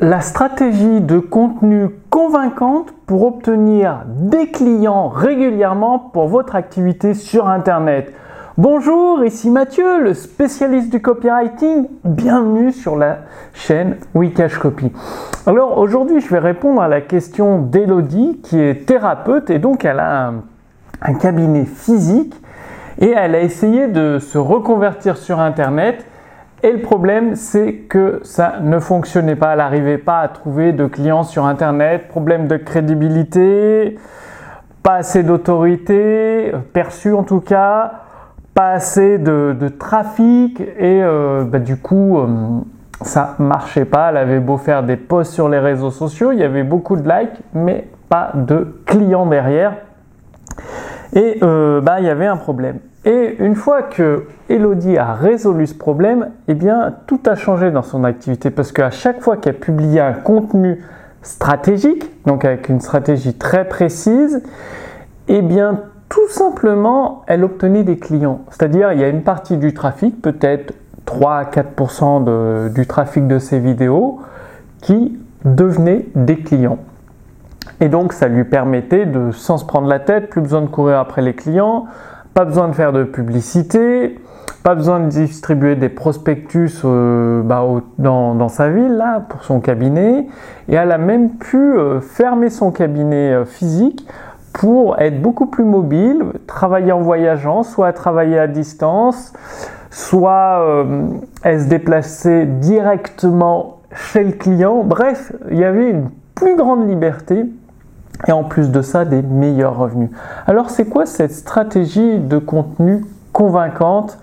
la stratégie de contenu convaincante pour obtenir des clients régulièrement pour votre activité sur Internet. Bonjour, ici Mathieu, le spécialiste du copywriting. Bienvenue sur la chaîne Wikash Copy. Alors aujourd'hui, je vais répondre à la question d'Elodie qui est thérapeute et donc elle a un, un cabinet physique et elle a essayé de se reconvertir sur Internet et le problème, c'est que ça ne fonctionnait pas. Elle n'arrivait pas à trouver de clients sur Internet. Problème de crédibilité, pas assez d'autorité, perçue en tout cas, pas assez de, trafic. Et euh, bah, du coup, euh, ça marchait pas. Elle avait beau faire des posts sur les réseaux sociaux, il y avait beaucoup de likes, mais pas de clients derrière. Et euh, bah, il y avait un problème. Et une fois que Elodie a résolu ce problème, eh bien, tout a changé dans son activité parce qu'à chaque fois qu'elle publiait un contenu stratégique, donc avec une stratégie très précise, eh bien, tout simplement, elle obtenait des clients. C'est-à-dire, il y a une partie du trafic, peut-être 3 à 4% du trafic de ses vidéos, qui devenaient des clients. Et donc, ça lui permettait de, sans se prendre la tête, plus besoin de courir après les clients, pas besoin de faire de publicité, pas besoin de distribuer des prospectus euh, bah, dans, sa ville, là, pour son cabinet. Et elle a même pu euh, fermer son cabinet euh, physique pour être beaucoup plus mobile, travailler en voyageant, soit travailler à distance, soit elle se déplacer directement chez le client. Bref, il y avait une plus grande liberté et en plus de ça des meilleurs revenus. Alors c'est quoi cette stratégie de contenu convaincante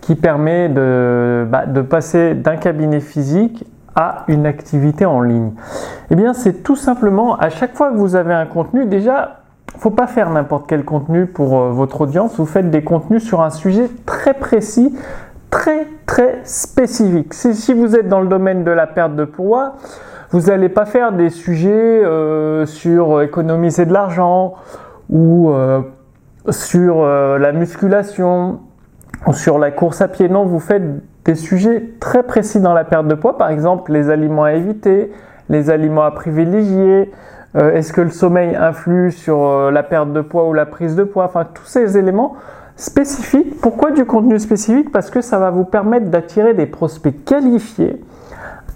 qui permet de, bah, passer d'un cabinet physique à une activité en ligne? Eh bien c'est tout simplement à chaque fois que vous avez un contenu, déjà faut pas faire n'importe quel contenu pour euh, votre audience, vous faites des contenus sur un sujet très précis, très très spécifique. Si vous êtes dans le domaine de la perte de poids, vous n'allez pas faire des sujets euh, sur économiser de l'argent ou euh, sur euh, la musculation ou sur la course à pied. Non, vous faites des sujets très précis dans la perte de poids, par exemple les aliments à éviter, les aliments à privilégier, est-ce que le sommeil influe sur la perte de poids ou la prise de poids, enfin tous ces éléments spécifiques. Pourquoi du contenu spécifique? Parce que ça va vous permettre d'attirer des prospects qualifiés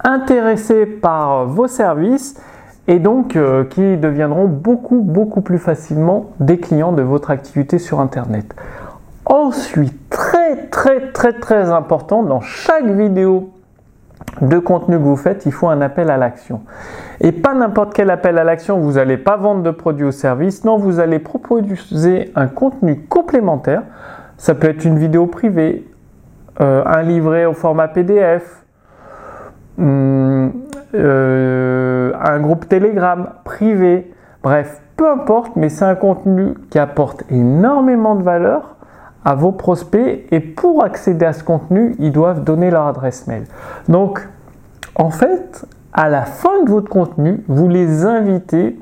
intéressés par vos services et donc euh, qui deviendront beaucoup beaucoup plus facilement des clients de votre activité sur Internet. Ensuite, très très très très important, dans chaque vidéo de contenu que vous faites, il faut un appel à l'action. Et pas n'importe quel appel à l'action, vous n'allez pas vendre de produits ou services, non, vous allez proposer un contenu complémentaire. Ça peut être une vidéo privée, euh, un livret au format PDF, Hum, euh, un groupe Telegram privé, bref, peu importe, mais c'est un contenu qui apporte énormément de valeur à vos prospects et pour accéder à ce contenu, ils doivent donner leur adresse mail. Donc, en fait, à la fin de votre contenu, vous les invitez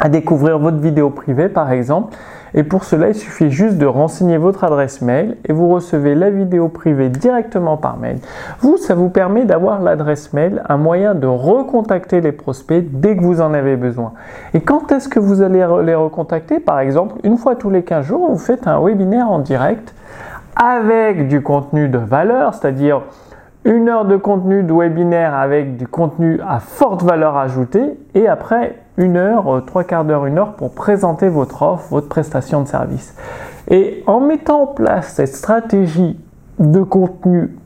à découvrir votre vidéo privée par exemple. Et pour cela, il suffit juste de renseigner votre adresse mail et vous recevez la vidéo privée directement par mail. Vous, ça vous permet d'avoir l'adresse mail, un moyen de recontacter les prospects dès que vous en avez besoin. Et quand est-ce que vous allez les recontacter? Par exemple, une fois tous les 15 jours, vous faites un webinaire en direct avec du contenu de valeur, c'est-à-dire une heure de contenu de webinaire avec du contenu à forte valeur ajoutée et après une heure, euh, trois quarts d'heure, une heure pour présenter votre offre, votre prestation de service. Et en mettant en place cette stratégie de contenu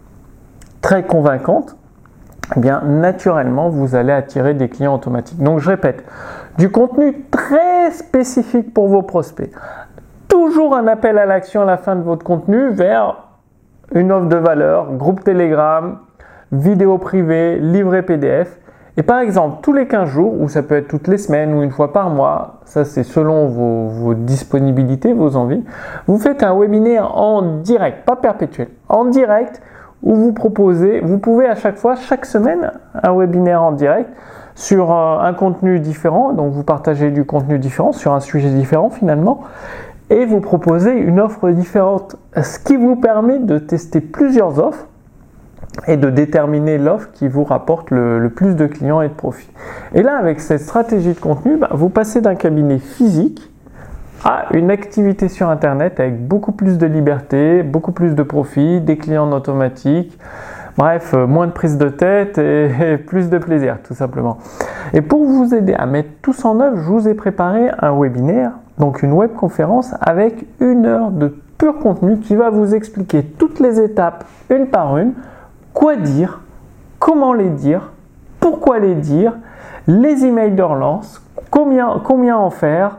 très convaincante, eh bien naturellement vous allez attirer des clients automatiques. Donc je répète, du contenu très spécifique pour vos prospects. Toujours un appel à l'action à la fin de votre contenu vers une offre de valeur, groupe Telegram, vidéo privée, livret PDF. Et par exemple, tous les 15 jours, ou ça peut être toutes les semaines ou une fois par mois, ça c'est selon vos, disponibilités, vos envies, vous faites un webinaire en direct, pas perpétuel, en direct, où vous proposez, vous pouvez à chaque fois, chaque semaine, un webinaire en direct sur un, un contenu différent, donc vous partagez du contenu différent sur un sujet différent finalement, et vous proposez une offre différente, ce qui vous permet de tester plusieurs offres et de déterminer l'offre qui vous rapporte le, plus de clients et de profits. Et là, avec cette stratégie de contenu, bah, vous passez d'un cabinet physique à une activité sur Internet avec beaucoup plus de liberté, beaucoup plus de profits, des clients automatiques, bref, euh, moins de prise de tête et, plus de plaisir, tout simplement. Et pour vous aider à mettre tout ça en œuvre, je vous ai préparé un webinaire, donc une web conférence avec une heure de pur contenu qui va vous expliquer toutes les étapes une par une quoi dire, comment les dire, pourquoi les dire, les emails de relance, combien, en faire,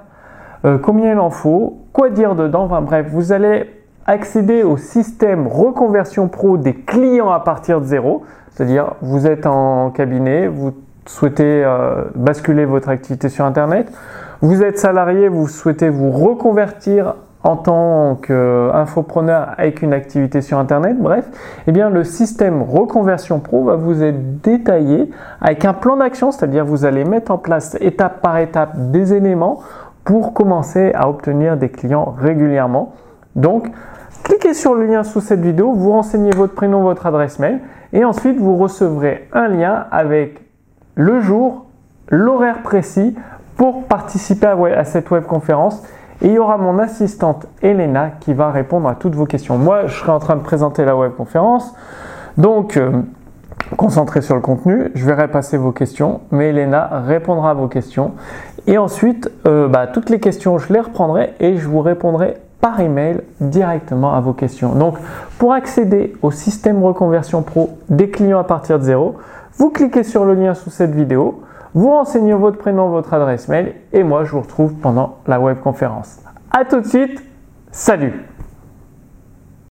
euh, combien il en faut, quoi dire dedans. Enfin bref, vous allez accéder au système reconversion pro des clients à partir de zéro. C'est-à-dire, vous êtes en cabinet, vous souhaitez euh, basculer votre activité sur Internet, vous êtes salarié, vous souhaitez vous reconvertir en tant qu'infopreneur avec une activité sur Internet, bref, eh bien le système reconversion pro va vous être détaillé avec un plan d'action, c'est-à-dire vous allez mettre en place étape par étape des éléments pour commencer à obtenir des clients régulièrement. Donc, cliquez sur le lien sous cette vidéo, vous renseignez votre prénom, votre adresse mail et ensuite vous recevrez un lien avec le jour, l'horaire précis pour participer à cette web conférence et il y aura mon assistante Elena qui va répondre à toutes vos questions. Moi, je serai en train de présenter la webconférence. Donc, euh, concentré sur le contenu, je vais repasser vos questions, mais Elena répondra à vos questions. Et ensuite, euh, bah, toutes les questions, je les reprendrai et je vous répondrai par email directement à vos questions. Donc, pour accéder au système reconversion pro des clients à partir de zéro, vous cliquez sur le lien sous cette vidéo vous renseignez votre prénom, votre adresse mail et moi je vous retrouve pendant la webconférence. A tout de suite, salut